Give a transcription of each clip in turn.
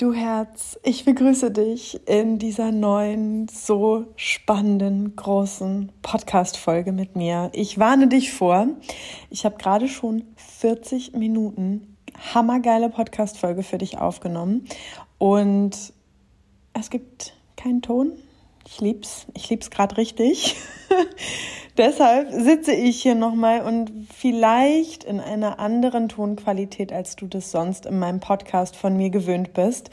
Du Herz, ich begrüße dich in dieser neuen, so spannenden, großen Podcast-Folge mit mir. Ich warne dich vor, ich habe gerade schon 40 Minuten hammergeile Podcast-Folge für dich aufgenommen und es gibt keinen Ton. Ich lieb's, ich lieb's gerade richtig. Deshalb sitze ich hier nochmal und vielleicht in einer anderen Tonqualität, als du das sonst in meinem Podcast von mir gewöhnt bist.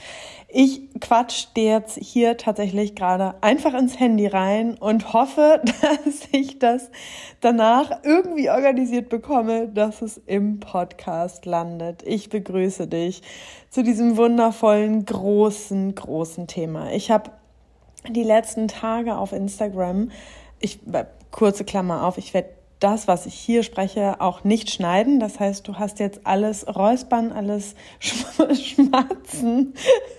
Ich quatsch dir jetzt hier tatsächlich gerade einfach ins Handy rein und hoffe, dass ich das danach irgendwie organisiert bekomme, dass es im Podcast landet. Ich begrüße dich zu diesem wundervollen, großen, großen Thema. Ich habe die letzten Tage auf Instagram ich kurze Klammer auf, ich werde das, was ich hier spreche, auch nicht schneiden. Das heißt, du hast jetzt alles Räuspern, alles Schmatzen,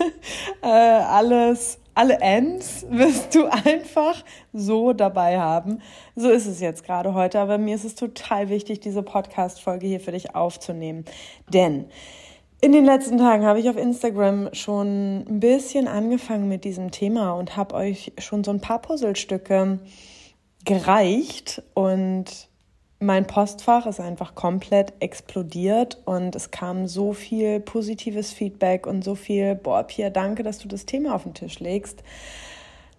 äh, alles, alle Ends wirst du einfach so dabei haben. So ist es jetzt gerade heute, aber mir ist es total wichtig, diese Podcast-Folge hier für dich aufzunehmen. Denn in den letzten Tagen habe ich auf Instagram schon ein bisschen angefangen mit diesem Thema und habe euch schon so ein paar Puzzlestücke gereicht und mein Postfach ist einfach komplett explodiert und es kam so viel positives Feedback und so viel, boah, Pia, danke, dass du das Thema auf den Tisch legst.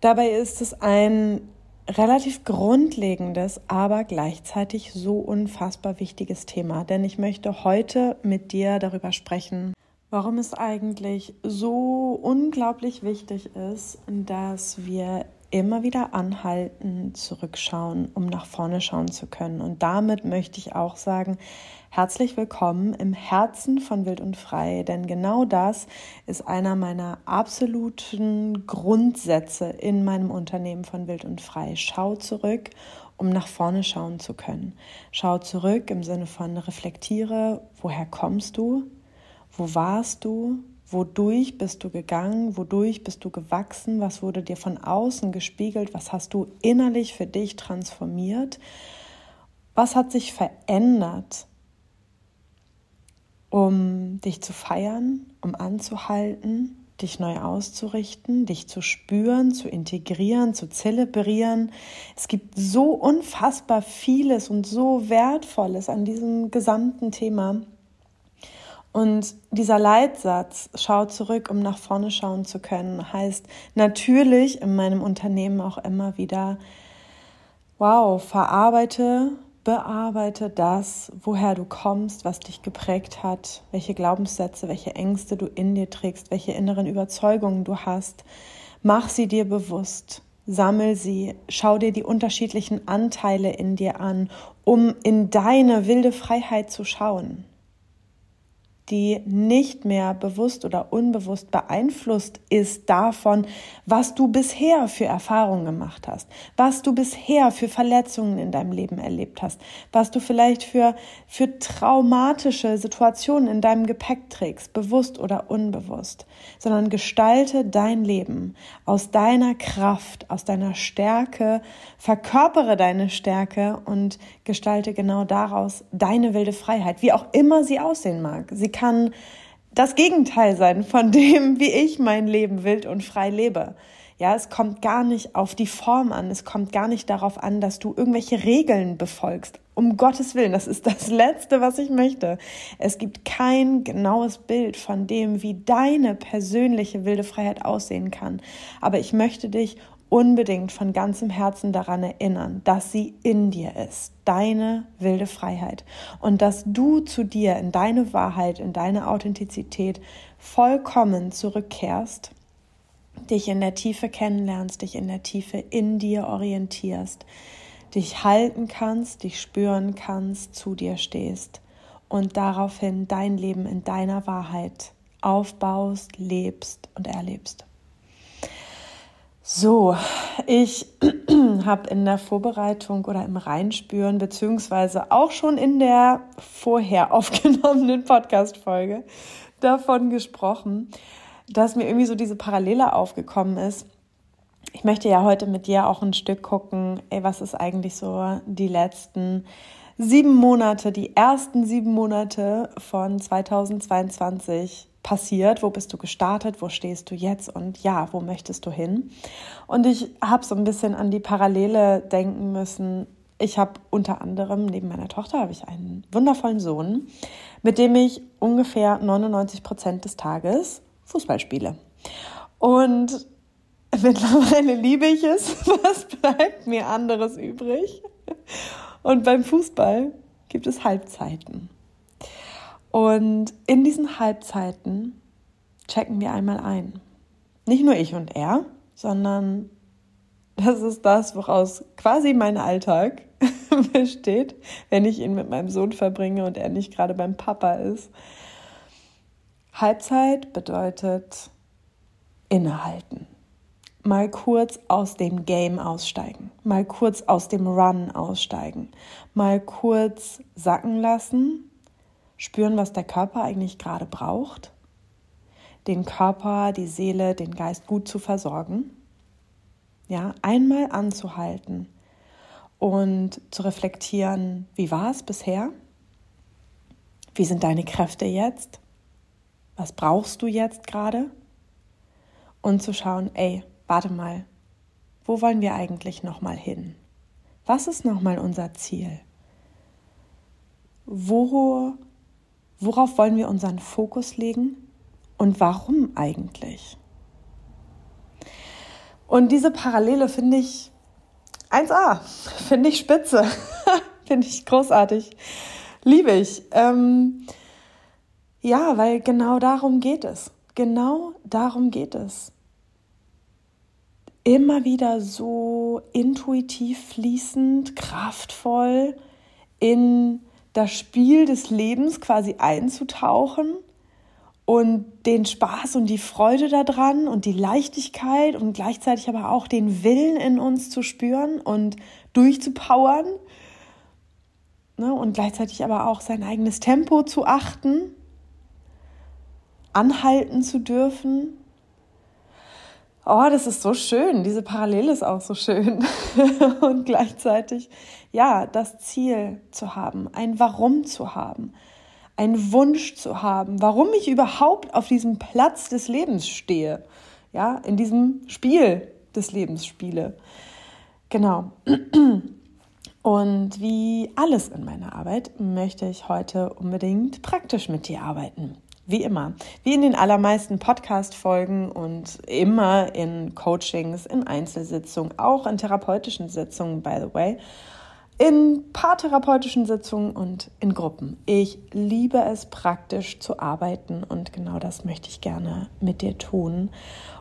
Dabei ist es ein relativ grundlegendes, aber gleichzeitig so unfassbar wichtiges Thema, denn ich möchte heute mit dir darüber sprechen, warum es eigentlich so unglaublich wichtig ist, dass wir immer wieder anhalten, zurückschauen, um nach vorne schauen zu können. Und damit möchte ich auch sagen, herzlich willkommen im Herzen von Wild und Frei, denn genau das ist einer meiner absoluten Grundsätze in meinem Unternehmen von Wild und Frei. Schau zurück, um nach vorne schauen zu können. Schau zurück im Sinne von reflektiere, woher kommst du? Wo warst du? Wodurch bist du gegangen? Wodurch bist du gewachsen? Was wurde dir von außen gespiegelt? Was hast du innerlich für dich transformiert? Was hat sich verändert, um dich zu feiern, um anzuhalten, dich neu auszurichten, dich zu spüren, zu integrieren, zu zelebrieren. Es gibt so unfassbar vieles und so Wertvolles an diesem gesamten Thema. Und dieser Leitsatz, schau zurück, um nach vorne schauen zu können, heißt natürlich in meinem Unternehmen auch immer wieder, wow, verarbeite, bearbeite das, woher du kommst, was dich geprägt hat, welche Glaubenssätze, welche Ängste du in dir trägst, welche inneren Überzeugungen du hast. Mach sie dir bewusst, sammel sie, schau dir die unterschiedlichen Anteile in dir an, um in deine wilde Freiheit zu schauen die nicht mehr bewusst oder unbewusst beeinflusst ist davon, was du bisher für Erfahrungen gemacht hast, was du bisher für Verletzungen in deinem Leben erlebt hast, was du vielleicht für, für traumatische Situationen in deinem Gepäck trägst, bewusst oder unbewusst, sondern gestalte dein Leben aus deiner Kraft, aus deiner Stärke, verkörpere deine Stärke und gestalte genau daraus deine wilde Freiheit, wie auch immer sie aussehen mag. Sie kann das Gegenteil sein von dem, wie ich mein Leben wild und frei lebe. Ja, es kommt gar nicht auf die Form an. Es kommt gar nicht darauf an, dass du irgendwelche Regeln befolgst. Um Gottes Willen, das ist das Letzte, was ich möchte. Es gibt kein genaues Bild von dem, wie deine persönliche wilde Freiheit aussehen kann. Aber ich möchte dich unbedingt von ganzem Herzen daran erinnern, dass sie in dir ist, deine wilde Freiheit und dass du zu dir in deine Wahrheit, in deine Authentizität vollkommen zurückkehrst, dich in der Tiefe kennenlernst, dich in der Tiefe in dir orientierst, dich halten kannst, dich spüren kannst, zu dir stehst und daraufhin dein Leben in deiner Wahrheit aufbaust, lebst und erlebst. So, ich habe in der Vorbereitung oder im Reinspüren, beziehungsweise auch schon in der vorher aufgenommenen Podcast-Folge davon gesprochen, dass mir irgendwie so diese Parallele aufgekommen ist. Ich möchte ja heute mit dir auch ein Stück gucken, ey, was ist eigentlich so die letzten sieben Monate, die ersten sieben Monate von 2022 passiert, wo bist du gestartet, wo stehst du jetzt und ja, wo möchtest du hin? Und ich habe so ein bisschen an die Parallele denken müssen. Ich habe unter anderem neben meiner Tochter habe ich einen wundervollen Sohn, mit dem ich ungefähr 99 Prozent des Tages Fußball spiele. Und mittlerweile liebe ich es. Was bleibt mir anderes übrig? Und beim Fußball gibt es Halbzeiten. Und in diesen Halbzeiten checken wir einmal ein. Nicht nur ich und er, sondern das ist das, woraus quasi mein Alltag besteht, wenn ich ihn mit meinem Sohn verbringe und er nicht gerade beim Papa ist. Halbzeit bedeutet innehalten. Mal kurz aus dem Game aussteigen, mal kurz aus dem Run aussteigen, mal kurz sacken lassen spüren, was der Körper eigentlich gerade braucht, den Körper, die Seele, den Geist gut zu versorgen. Ja, einmal anzuhalten und zu reflektieren, wie war es bisher? Wie sind deine Kräfte jetzt? Was brauchst du jetzt gerade? Und zu schauen, ey, warte mal, wo wollen wir eigentlich noch mal hin? Was ist noch mal unser Ziel? Wo Worauf wollen wir unseren Fokus legen und warum eigentlich? Und diese Parallele finde ich 1a, finde ich spitze, finde ich großartig, liebe ich. Ähm, ja, weil genau darum geht es. Genau darum geht es. Immer wieder so intuitiv fließend, kraftvoll in das Spiel des Lebens quasi einzutauchen und den Spaß und die Freude daran und die Leichtigkeit und gleichzeitig aber auch den Willen in uns zu spüren und durchzupowern ne, und gleichzeitig aber auch sein eigenes Tempo zu achten, anhalten zu dürfen Oh, das ist so schön. Diese Parallele ist auch so schön. und gleichzeitig, ja, das Ziel zu haben, ein Warum zu haben, einen Wunsch zu haben, warum ich überhaupt auf diesem Platz des Lebens stehe. Ja, in diesem Spiel des Lebens spiele. Genau. Und wie alles in meiner Arbeit möchte ich heute unbedingt praktisch mit dir arbeiten. Wie immer, wie in den allermeisten Podcast-Folgen und immer in Coachings, in Einzelsitzungen, auch in therapeutischen Sitzungen, by the way, in paartherapeutischen Sitzungen und in Gruppen. Ich liebe es, praktisch zu arbeiten und genau das möchte ich gerne mit dir tun.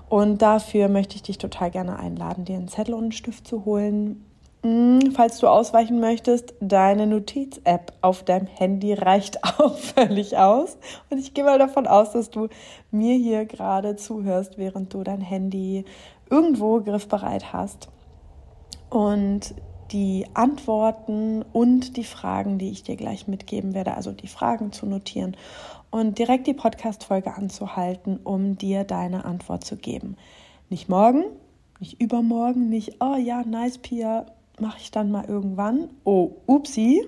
Und dafür möchte ich dich total gerne einladen, dir einen Zettel und einen Stift zu holen, hm, falls du ausweichen möchtest, deine Notiz-App auf deinem Handy reicht auch völlig aus. Und ich gehe mal davon aus, dass du mir hier gerade zuhörst, während du dein Handy irgendwo griffbereit hast. Und die Antworten und die Fragen, die ich dir gleich mitgeben werde, also die Fragen zu notieren und direkt die Podcast-Folge anzuhalten, um dir deine Antwort zu geben. Nicht morgen, nicht übermorgen, nicht, oh ja, nice, Pia, mache ich dann mal irgendwann. Oh, upsi.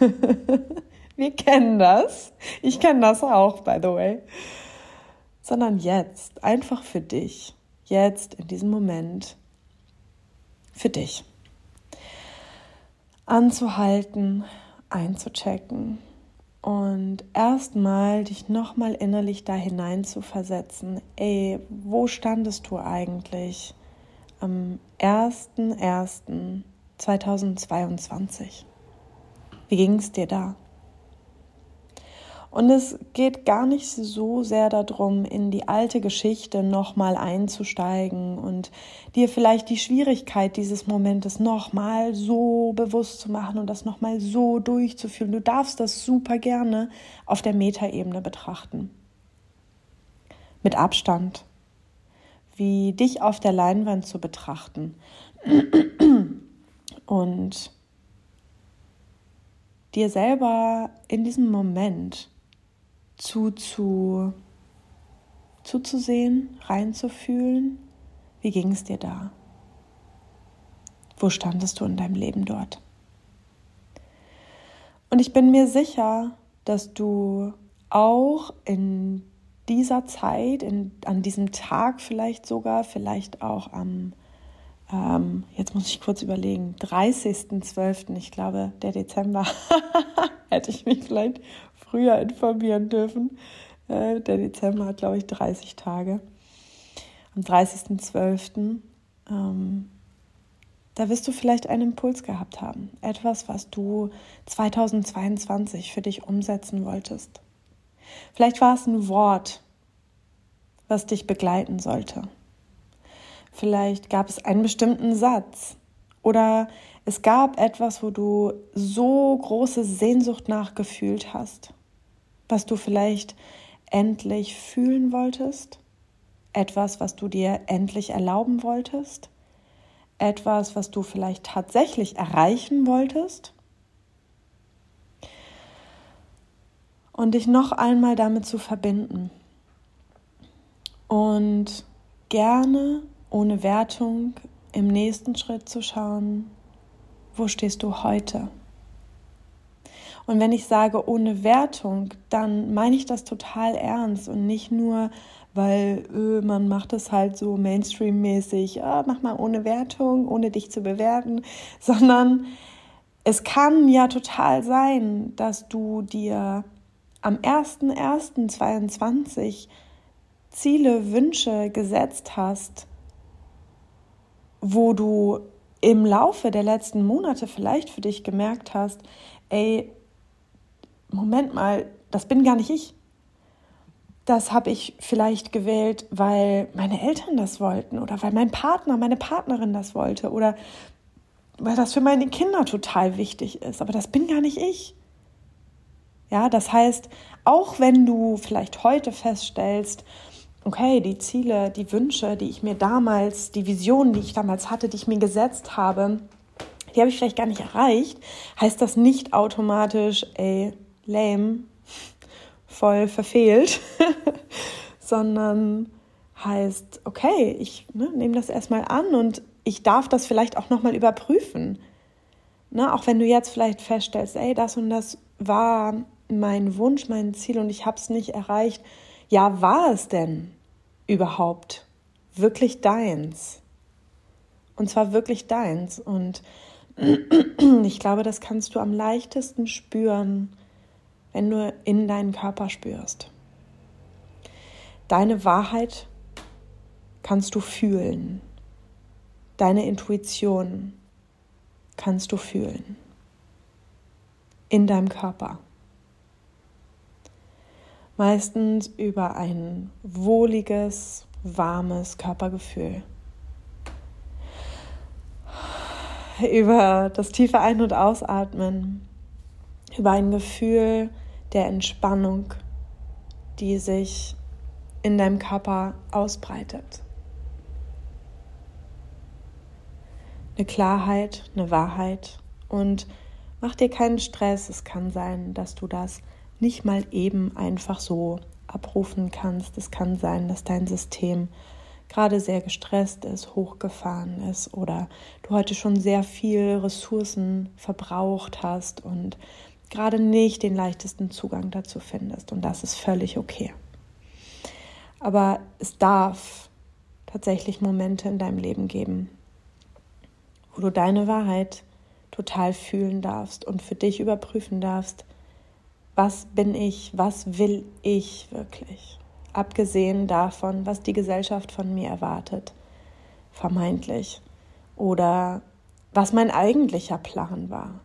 Wir kennen das. Ich kenne das auch, by the way. Sondern jetzt, einfach für dich. Jetzt, in diesem Moment. Für dich. Anzuhalten, einzuchecken und erstmal dich nochmal innerlich da hinein zu versetzen. Ey, wo standest du eigentlich am 1.1. 2022. Wie ging es dir da? Und es geht gar nicht so sehr darum, in die alte Geschichte nochmal einzusteigen und dir vielleicht die Schwierigkeit dieses Momentes nochmal so bewusst zu machen und das nochmal so durchzuführen. Du darfst das super gerne auf der Metaebene betrachten. Mit Abstand. Wie dich auf der Leinwand zu betrachten und dir selber in diesem Moment zuzu, zuzusehen, reinzufühlen, wie ging es dir da? Wo standest du in deinem Leben dort? Und ich bin mir sicher, dass du auch in dieser Zeit, in, an diesem Tag vielleicht sogar, vielleicht auch am, ähm, jetzt muss ich kurz überlegen, 30.12., ich glaube, der Dezember, hätte ich mich vielleicht früher informieren dürfen. Äh, der Dezember hat, glaube ich, 30 Tage. Am 30.12. Ähm, da wirst du vielleicht einen Impuls gehabt haben. Etwas, was du 2022 für dich umsetzen wolltest. Vielleicht war es ein Wort, was dich begleiten sollte. Vielleicht gab es einen bestimmten Satz oder es gab etwas, wo du so große Sehnsucht nachgefühlt hast, was du vielleicht endlich fühlen wolltest, etwas, was du dir endlich erlauben wolltest etwas, was du vielleicht tatsächlich erreichen wolltest? Und dich noch einmal damit zu verbinden. Und gerne ohne Wertung im nächsten Schritt zu schauen, wo stehst du heute? Und wenn ich sage ohne Wertung, dann meine ich das total ernst und nicht nur, weil äh, man macht es halt so Mainstream-mäßig, oh, mach mal ohne Wertung, ohne dich zu bewerten, sondern es kann ja total sein, dass du dir am 01.01.22 Ziele, Wünsche gesetzt hast, wo du im Laufe der letzten Monate vielleicht für dich gemerkt hast, ey, Moment mal, das bin gar nicht ich das habe ich vielleicht gewählt, weil meine Eltern das wollten oder weil mein Partner, meine Partnerin das wollte oder weil das für meine Kinder total wichtig ist. Aber das bin gar nicht ich. Ja, das heißt, auch wenn du vielleicht heute feststellst, okay, die Ziele, die Wünsche, die ich mir damals, die Visionen, die ich damals hatte, die ich mir gesetzt habe, die habe ich vielleicht gar nicht erreicht, heißt das nicht automatisch, ey, lame, voll verfehlt, sondern heißt, okay, ich ne, nehme das erstmal an und ich darf das vielleicht auch nochmal überprüfen. Ne, auch wenn du jetzt vielleicht feststellst, ey, das und das war mein Wunsch, mein Ziel und ich habe es nicht erreicht. Ja, war es denn überhaupt wirklich deins? Und zwar wirklich deins. Und ich glaube, das kannst du am leichtesten spüren, wenn du in deinen Körper spürst. Deine Wahrheit kannst du fühlen. Deine Intuition kannst du fühlen. In deinem Körper. Meistens über ein wohliges, warmes Körpergefühl. Über das tiefe Ein- und Ausatmen über ein Gefühl der Entspannung, die sich in deinem Körper ausbreitet. Eine Klarheit, eine Wahrheit und mach dir keinen Stress. Es kann sein, dass du das nicht mal eben einfach so abrufen kannst. Es kann sein, dass dein System gerade sehr gestresst ist, hochgefahren ist oder du heute schon sehr viel Ressourcen verbraucht hast und gerade nicht den leichtesten Zugang dazu findest. Und das ist völlig okay. Aber es darf tatsächlich Momente in deinem Leben geben, wo du deine Wahrheit total fühlen darfst und für dich überprüfen darfst, was bin ich, was will ich wirklich, abgesehen davon, was die Gesellschaft von mir erwartet, vermeintlich, oder was mein eigentlicher Plan war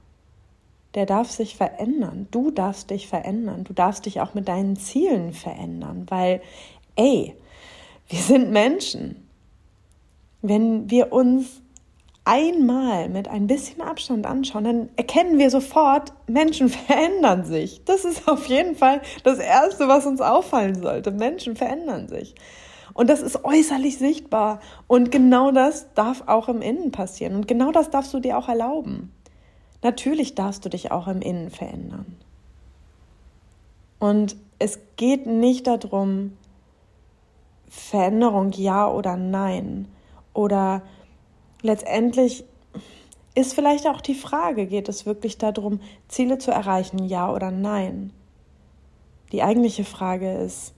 der darf sich verändern. Du darfst dich verändern. Du darfst dich auch mit deinen Zielen verändern, weil, ey, wir sind Menschen. Wenn wir uns einmal mit ein bisschen Abstand anschauen, dann erkennen wir sofort, Menschen verändern sich. Das ist auf jeden Fall das Erste, was uns auffallen sollte. Menschen verändern sich. Und das ist äußerlich sichtbar. Und genau das darf auch im Innen passieren. Und genau das darfst du dir auch erlauben. Natürlich darfst du dich auch im Innen verändern. Und es geht nicht darum, Veränderung ja oder nein. Oder letztendlich ist vielleicht auch die Frage, geht es wirklich darum, Ziele zu erreichen, ja oder nein? Die eigentliche Frage ist,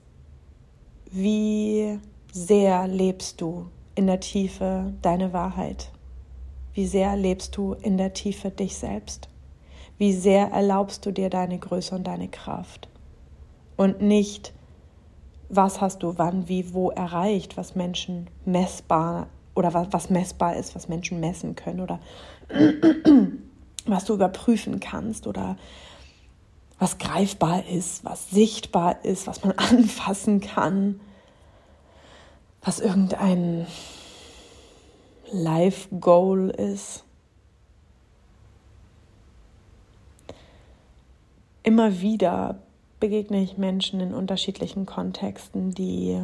wie sehr lebst du in der Tiefe deine Wahrheit? Wie sehr lebst du in der Tiefe dich selbst? Wie sehr erlaubst du dir deine Größe und deine Kraft? Und nicht, was hast du wann, wie, wo erreicht, was Menschen messbar oder was, was messbar ist, was Menschen messen können oder was du überprüfen kannst oder was greifbar ist, was sichtbar ist, was man anfassen kann, was irgendein Life-Goal ist. Immer wieder begegne ich Menschen in unterschiedlichen Kontexten, die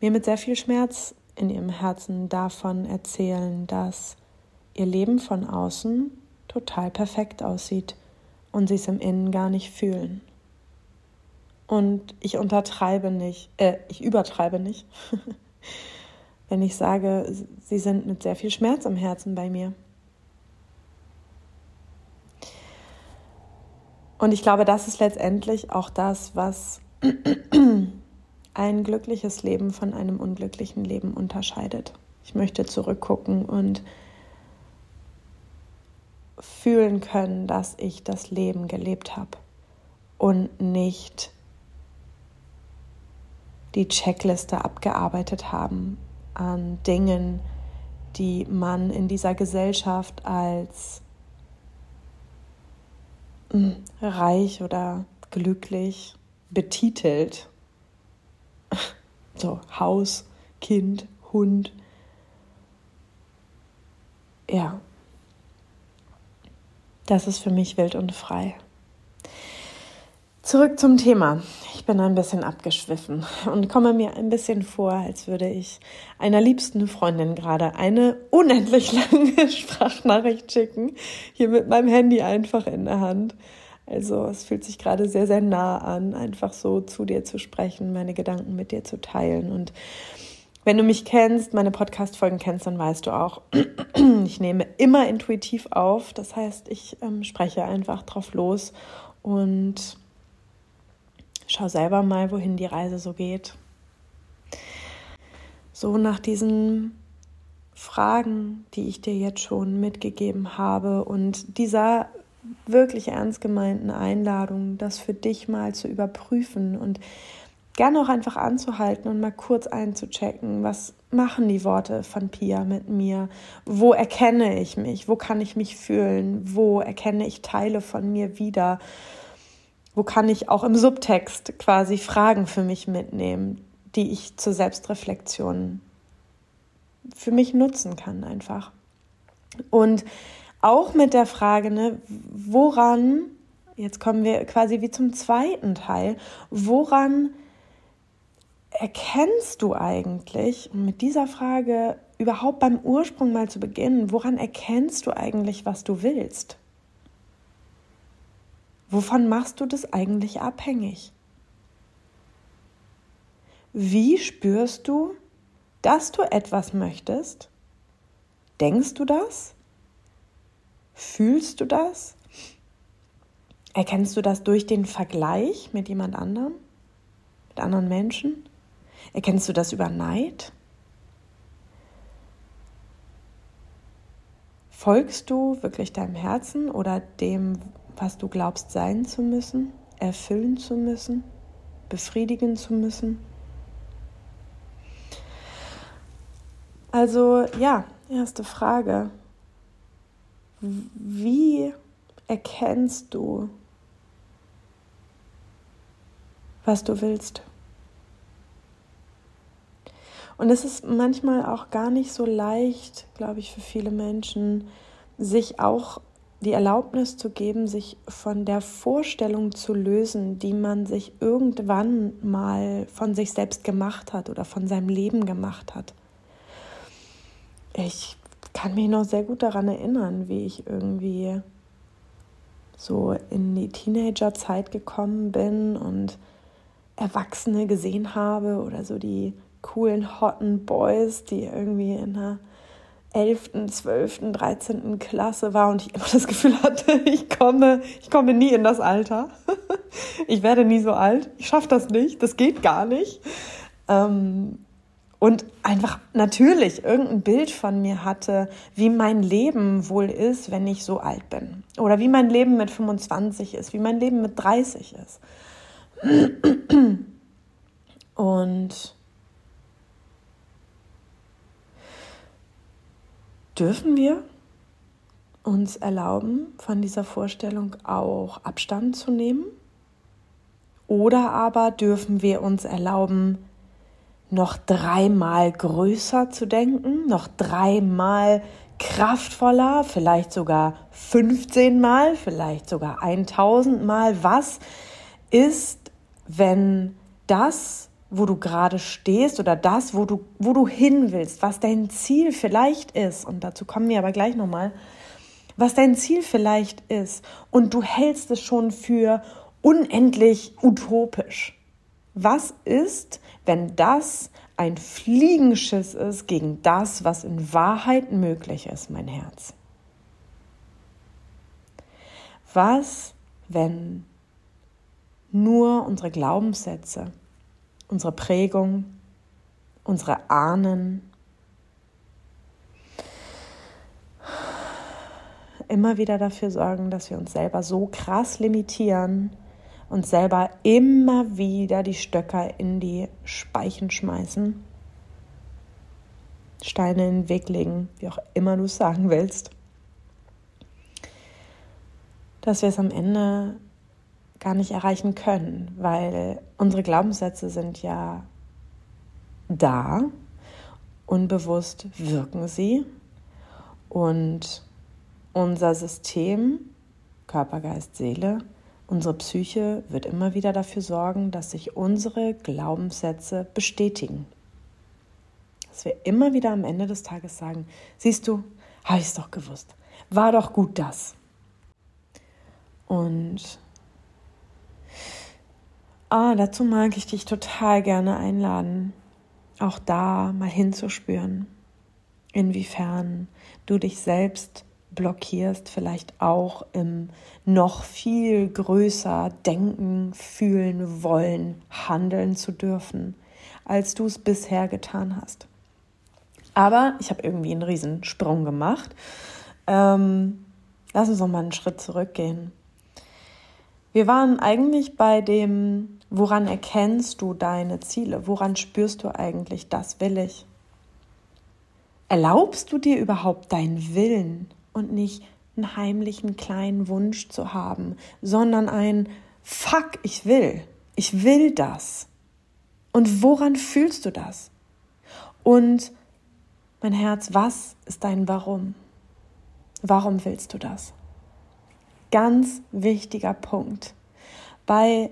mir mit sehr viel Schmerz in ihrem Herzen davon erzählen, dass ihr Leben von außen total perfekt aussieht und sie es im Innen gar nicht fühlen. Und ich untertreibe nicht, äh, ich übertreibe nicht, wenn ich sage, sie sind mit sehr viel Schmerz im Herzen bei mir. Und ich glaube, das ist letztendlich auch das, was ein glückliches Leben von einem unglücklichen Leben unterscheidet. Ich möchte zurückgucken und fühlen können, dass ich das Leben gelebt habe und nicht die Checkliste abgearbeitet haben an Dingen, die man in dieser Gesellschaft als hm, reich oder glücklich betitelt. So Haus, Kind, Hund. Ja, das ist für mich wild und frei. Zurück zum Thema. Bin ein bisschen abgeschwiffen und komme mir ein bisschen vor, als würde ich einer liebsten Freundin gerade eine unendlich lange Sprachnachricht schicken, hier mit meinem Handy einfach in der Hand. Also es fühlt sich gerade sehr, sehr nah an, einfach so zu dir zu sprechen, meine Gedanken mit dir zu teilen. Und wenn du mich kennst, meine Podcast-Folgen kennst, dann weißt du auch, ich nehme immer intuitiv auf. Das heißt, ich ähm, spreche einfach drauf los und schau selber mal, wohin die Reise so geht. So nach diesen Fragen, die ich dir jetzt schon mitgegeben habe und dieser wirklich ernst gemeinten Einladung, das für dich mal zu überprüfen und gerne auch einfach anzuhalten und mal kurz einzuchecken, was machen die Worte von Pia mit mir? Wo erkenne ich mich? Wo kann ich mich fühlen? Wo erkenne ich Teile von mir wieder? Wo kann ich auch im Subtext quasi Fragen für mich mitnehmen, die ich zur Selbstreflexion für mich nutzen kann einfach. Und auch mit der Frage, ne, woran, jetzt kommen wir quasi wie zum zweiten Teil, woran erkennst du eigentlich, um mit dieser Frage überhaupt beim Ursprung mal zu beginnen, woran erkennst du eigentlich, was du willst? Wovon machst du das eigentlich abhängig? Wie spürst du, dass du etwas möchtest? Denkst du das? Fühlst du das? Erkennst du das durch den Vergleich mit jemand anderem? Mit anderen Menschen? Erkennst du das über Neid? Folgst du wirklich deinem Herzen oder dem, was du glaubst sein zu müssen, erfüllen zu müssen, befriedigen zu müssen. Also ja, erste Frage. Wie erkennst du, was du willst? Und es ist manchmal auch gar nicht so leicht, glaube ich, für viele Menschen, sich auch die Erlaubnis zu geben, sich von der Vorstellung zu lösen, die man sich irgendwann mal von sich selbst gemacht hat oder von seinem Leben gemacht hat. Ich kann mich noch sehr gut daran erinnern, wie ich irgendwie so in die Teenagerzeit gekommen bin und Erwachsene gesehen habe oder so die coolen, hotten Boys, die irgendwie in einer 11., 12., 13. Klasse war und ich immer das Gefühl hatte, ich komme, ich komme nie in das Alter. Ich werde nie so alt. Ich schaffe das nicht. Das geht gar nicht. Ähm, und einfach natürlich irgendein Bild von mir hatte, wie mein Leben wohl ist, wenn ich so alt bin. Oder wie mein Leben mit 25 ist, wie mein Leben mit 30 ist. Und dürfen wir uns erlauben, von dieser Vorstellung auch Abstand zu nehmen? Oder aber dürfen wir uns erlauben, noch dreimal größer zu denken, noch dreimal kraftvoller, vielleicht sogar 15 Mal, vielleicht sogar 1000 Mal. Was ist, wenn das, wo du gerade stehst oder das, wo du, wo du hin willst, was dein Ziel vielleicht ist, und dazu kommen wir aber gleich nochmal, was dein Ziel vielleicht ist und du hältst es schon für unendlich utopisch. Was ist, wenn das ein Fliegenschiss ist gegen das, was in Wahrheit möglich ist, mein Herz? Was, wenn nur unsere Glaubenssätze, unsere Prägung, unsere Ahnen. Immer wieder dafür sorgen, dass wir uns selber so krass limitieren und selber immer wieder die Stöcker in die Speichen schmeißen, Steine in den Weg legen, wie auch immer du es sagen willst, dass wir es am Ende gar nicht erreichen können, weil unsere Glaubenssätze sind ja da, unbewusst wirken sie und unser System, Körper, Geist, Seele, unsere Psyche wird immer wieder dafür sorgen, dass sich unsere Glaubenssätze bestätigen. Dass wir immer wieder am Ende des Tages sagen, siehst du, habe ich es doch gewusst, war doch gut das. Und ah, dazu mag ich dich total gerne einladen, auch da mal hinzuspüren, inwiefern du dich selbst blockierst, vielleicht auch im noch viel größer denken, fühlen, wollen, handeln zu dürfen, als du es bisher getan hast. Aber ich habe irgendwie einen Riesensprung gemacht. Ähm, lass uns noch mal einen Schritt zurückgehen. Wir waren eigentlich bei dem, woran erkennst du deine Ziele? Woran spürst du eigentlich, das will ich? Erlaubst du dir überhaupt deinen Willen? und nicht einen heimlichen kleinen Wunsch zu haben, sondern ein Fuck, ich will, ich will das. Und woran fühlst du das? Und mein Herz, was ist dein Warum? Warum willst du das? Ganz wichtiger Punkt. Bei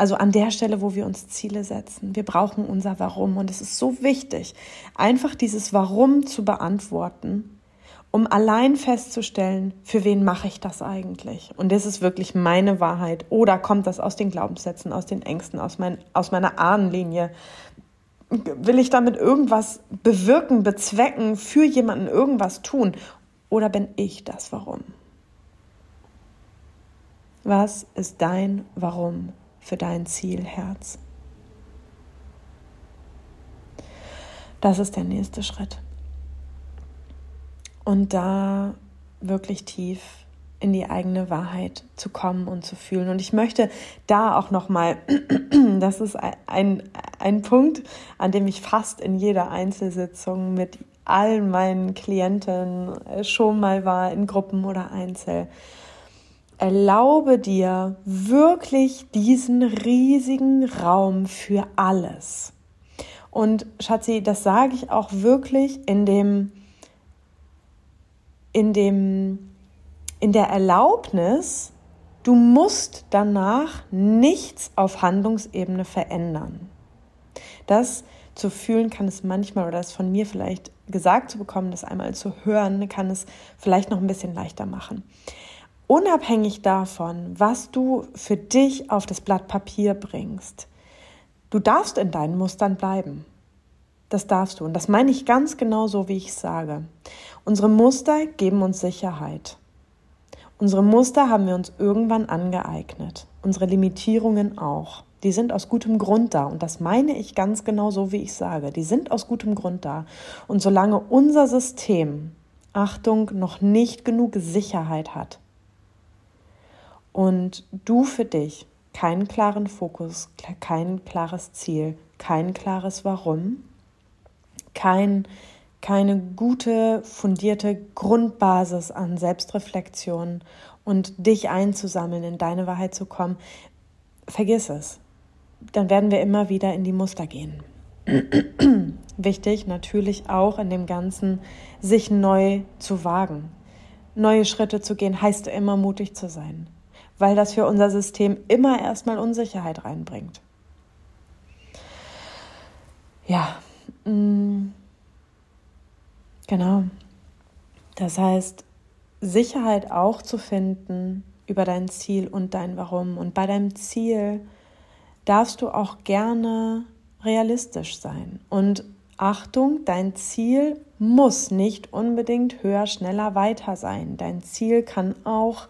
also an der Stelle, wo wir uns Ziele setzen. Wir brauchen unser Warum. Und es ist so wichtig, einfach dieses Warum zu beantworten um allein festzustellen, für wen mache ich das eigentlich? Und ist es wirklich meine Wahrheit oder kommt das aus den Glaubenssätzen, aus den Ängsten, aus, mein, aus meiner Ahnenlinie? Will ich damit irgendwas bewirken, bezwecken, für jemanden irgendwas tun? Oder bin ich das Warum? Was ist dein Warum für dein Ziel, Herz? Das ist der nächste Schritt und da wirklich tief in die eigene Wahrheit zu kommen und zu fühlen. Und ich möchte da auch nochmal, das ist ein, ein Punkt, an dem ich fast in jeder Einzelsitzung mit all meinen Klienten schon mal war, in Gruppen oder Einzel. Erlaube dir wirklich diesen riesigen Raum für alles. Und Schatzi, das sage ich auch wirklich in dem in, dem, in der Erlaubnis, du musst danach nichts auf Handlungsebene verändern. Das zu fühlen kann es manchmal, oder das von mir vielleicht gesagt zu bekommen, das einmal zu hören, kann es vielleicht noch ein bisschen leichter machen. Unabhängig davon, was du für dich auf das Blatt Papier bringst, du darfst in deinen Mustern bleiben. Das darfst du. Und das meine ich ganz genau so, wie ich sage. Unsere Muster geben uns Sicherheit. Unsere Muster haben wir uns irgendwann angeeignet. unsere Limitierungen auch. Die sind aus gutem Grund da. Und das meine ich ganz genau so, wie ich sage. Die sind aus gutem Grund da. Und solange unser System, Achtung, noch nicht genug Sicherheit hat und du für dich keinen klaren Fokus, kein klares Ziel, kein klares Warum, kein, keine gute, fundierte Grundbasis an Selbstreflexion und dich einzusammeln, in deine Wahrheit zu kommen, vergiss es. Dann werden wir immer wieder in die Muster gehen. Wichtig natürlich auch in dem Ganzen, sich neu zu wagen. Neue Schritte zu gehen, heißt immer mutig zu sein, weil das für unser System immer erstmal Unsicherheit reinbringt. Ja, mm, genau. Das heißt, Sicherheit auch zu finden über dein Ziel und dein Warum. Und bei deinem Ziel darfst du auch gerne realistisch sein. Und Achtung, dein Ziel muss nicht unbedingt höher, schneller, weiter sein. Dein Ziel kann auch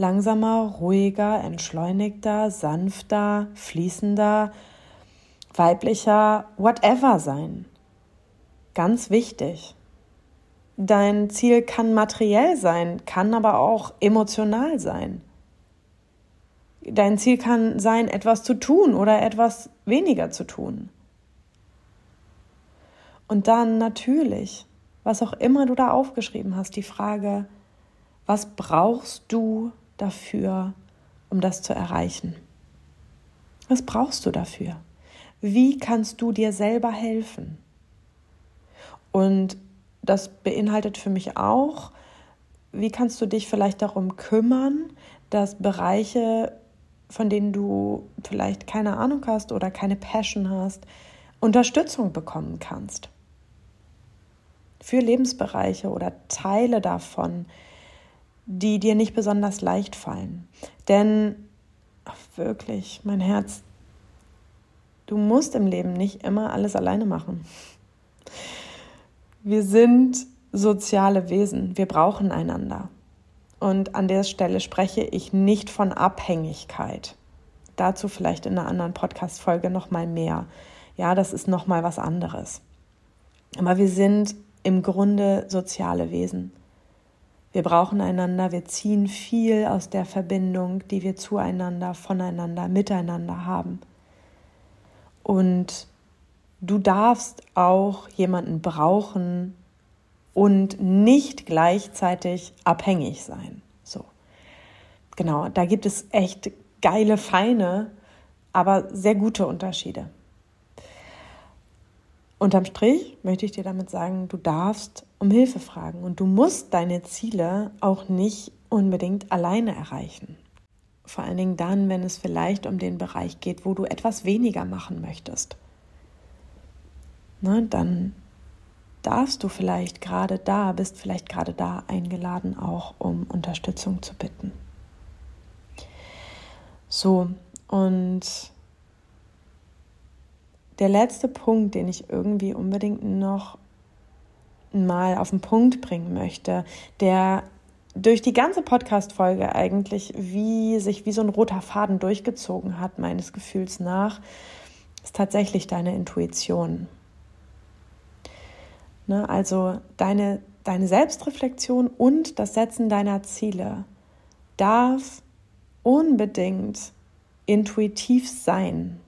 langsamer, ruhiger, entschleunigter, sanfter, fließender, weiblicher, whatever sein. Ganz wichtig. Dein Ziel kann materiell sein, kann aber auch emotional sein. Dein Ziel kann sein, etwas zu tun oder etwas weniger zu tun. Und dann natürlich, was auch immer du da aufgeschrieben hast, die Frage, was brauchst du dafür, um das zu erreichen? Was brauchst du dafür? Wie kannst du dir selber helfen? Und das beinhaltet für mich auch, wie kannst du dich vielleicht darum kümmern, dass Bereiche, von denen du vielleicht keine Ahnung hast oder keine Passion hast, Unterstützung bekommen kannst. Für Lebensbereiche oder Teile davon, die dir nicht besonders leicht fallen. Denn ach, wirklich, mein Herz, du musst im Leben nicht immer alles alleine machen. Wir sind soziale Wesen. Wir brauchen einander. Und an der Stelle spreche ich nicht von Abhängigkeit. Dazu vielleicht in einer anderen Podcast-Folge nochmal mehr. Ja, das ist nochmal was anderes. Aber wir sind im Grunde soziale Wesen. Wir brauchen einander, wir ziehen viel aus der Verbindung, die wir zueinander, voneinander, miteinander haben. Und du darfst auch jemanden brauchen und nicht gleichzeitig abhängig sein. So. Genau, da gibt es echt geile, feine, aber sehr gute Unterschiede. Unterm Strich möchte ich dir damit sagen, du darfst um Hilfe fragen und du musst deine Ziele auch nicht unbedingt alleine erreichen. Vor allen Dingen dann, wenn es vielleicht um den Bereich geht, wo du etwas weniger machen möchtest ne, dann darfst du vielleicht gerade da, bist vielleicht gerade da eingeladen, auch um Unterstützung zu bitten. So, und der letzte Punkt, den ich irgendwie unbedingt noch mal auf den Punkt bringen möchte, der durch die ganze Podcast-Folge eigentlich wie sich wie so ein roter Faden durchgezogen hat, meines Gefühls nach, ist tatsächlich deine Intuition. Ne? Also deine, deine Selbstreflexion und das Setzen deiner Ziele darf unbedingt intuitiv sein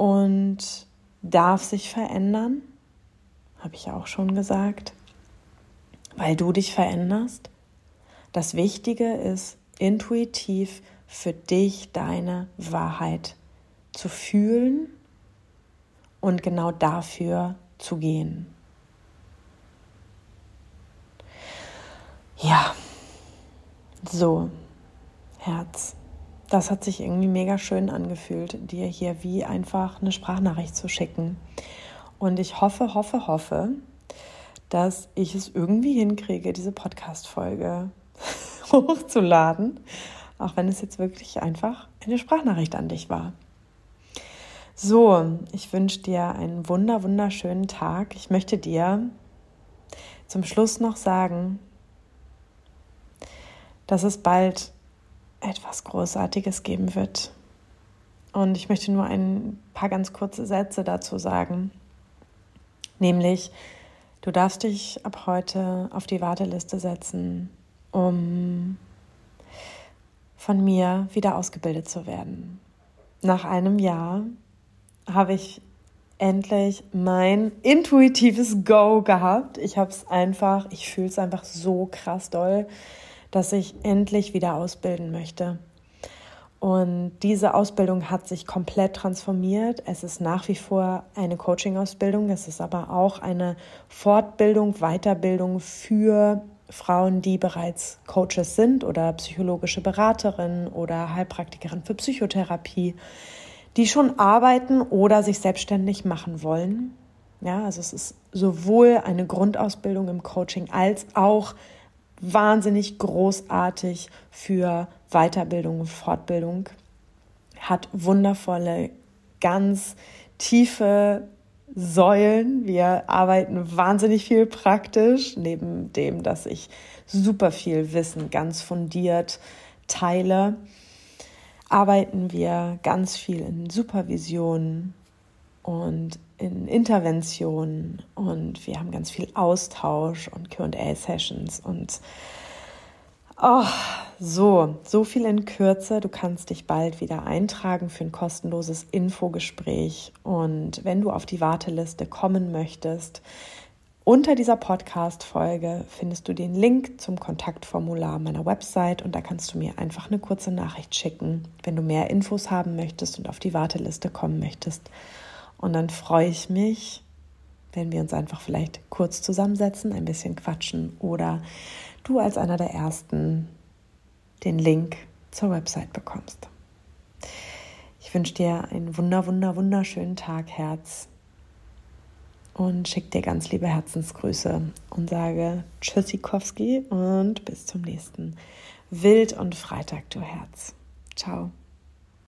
und darf sich verändern, habe ich auch schon gesagt, weil du dich veränderst. Das Wichtige ist, intuitiv für dich deine Wahrheit zu fühlen und genau dafür zu gehen. Ja, so, Herz. Das hat sich irgendwie mega schön angefühlt, dir hier wie einfach eine Sprachnachricht zu schicken. Und ich hoffe, hoffe, hoffe, dass ich es irgendwie hinkriege, diese Podcast-Folge hochzuladen, auch wenn es jetzt wirklich einfach eine Sprachnachricht an dich war. So, ich wünsche dir einen wunder, wunderschönen Tag. Ich möchte dir zum Schluss noch sagen, dass es bald etwas Großartiges geben wird. Und ich möchte nur ein paar ganz kurze Sätze dazu sagen. Nämlich, du darfst dich ab heute auf die Warteliste setzen, um von mir wieder ausgebildet zu werden. Nach einem Jahr habe ich endlich mein intuitives Go gehabt. Ich habe es einfach, ich fühle es einfach so krass doll, dass ich endlich wieder ausbilden möchte. Und diese Ausbildung hat sich komplett transformiert. Es ist nach wie vor eine Coaching-Ausbildung. Es ist aber auch eine Fortbildung, Weiterbildung für Frauen, die bereits Coaches sind oder psychologische Beraterinnen oder Heilpraktikerin für Psychotherapie, die schon arbeiten oder sich selbstständig machen wollen. Ja, also es ist sowohl eine Grundausbildung im Coaching als auch wahnsinnig großartig für Weiterbildung und Fortbildung. Hat wundervolle, ganz tiefe Säulen. Wir arbeiten wahnsinnig viel praktisch, neben dem, dass ich super viel Wissen ganz fundiert teile. Arbeiten wir ganz viel in Supervision und in Interventionen und wir haben ganz viel Austausch und QA-Sessions und oh, so, so viel in Kürze. Du kannst dich bald wieder eintragen für ein kostenloses Infogespräch und wenn du auf die Warteliste kommen möchtest, unter dieser Podcast-Folge findest du den Link zum Kontaktformular meiner Website und da kannst du mir einfach eine kurze Nachricht schicken, wenn du mehr Infos haben möchtest und auf die Warteliste kommen möchtest. Und dann freue ich mich, wenn wir uns einfach vielleicht kurz zusammensetzen, ein bisschen quatschen oder du als einer der Ersten den Link zur Website bekommst. Ich wünsche dir einen wunder, wunder, wunderschönen Tag, Herz. Und schicke dir ganz liebe Herzensgrüße und sage Tschüssikowski und bis zum nächsten Wild und Freitag, du Herz. Ciao.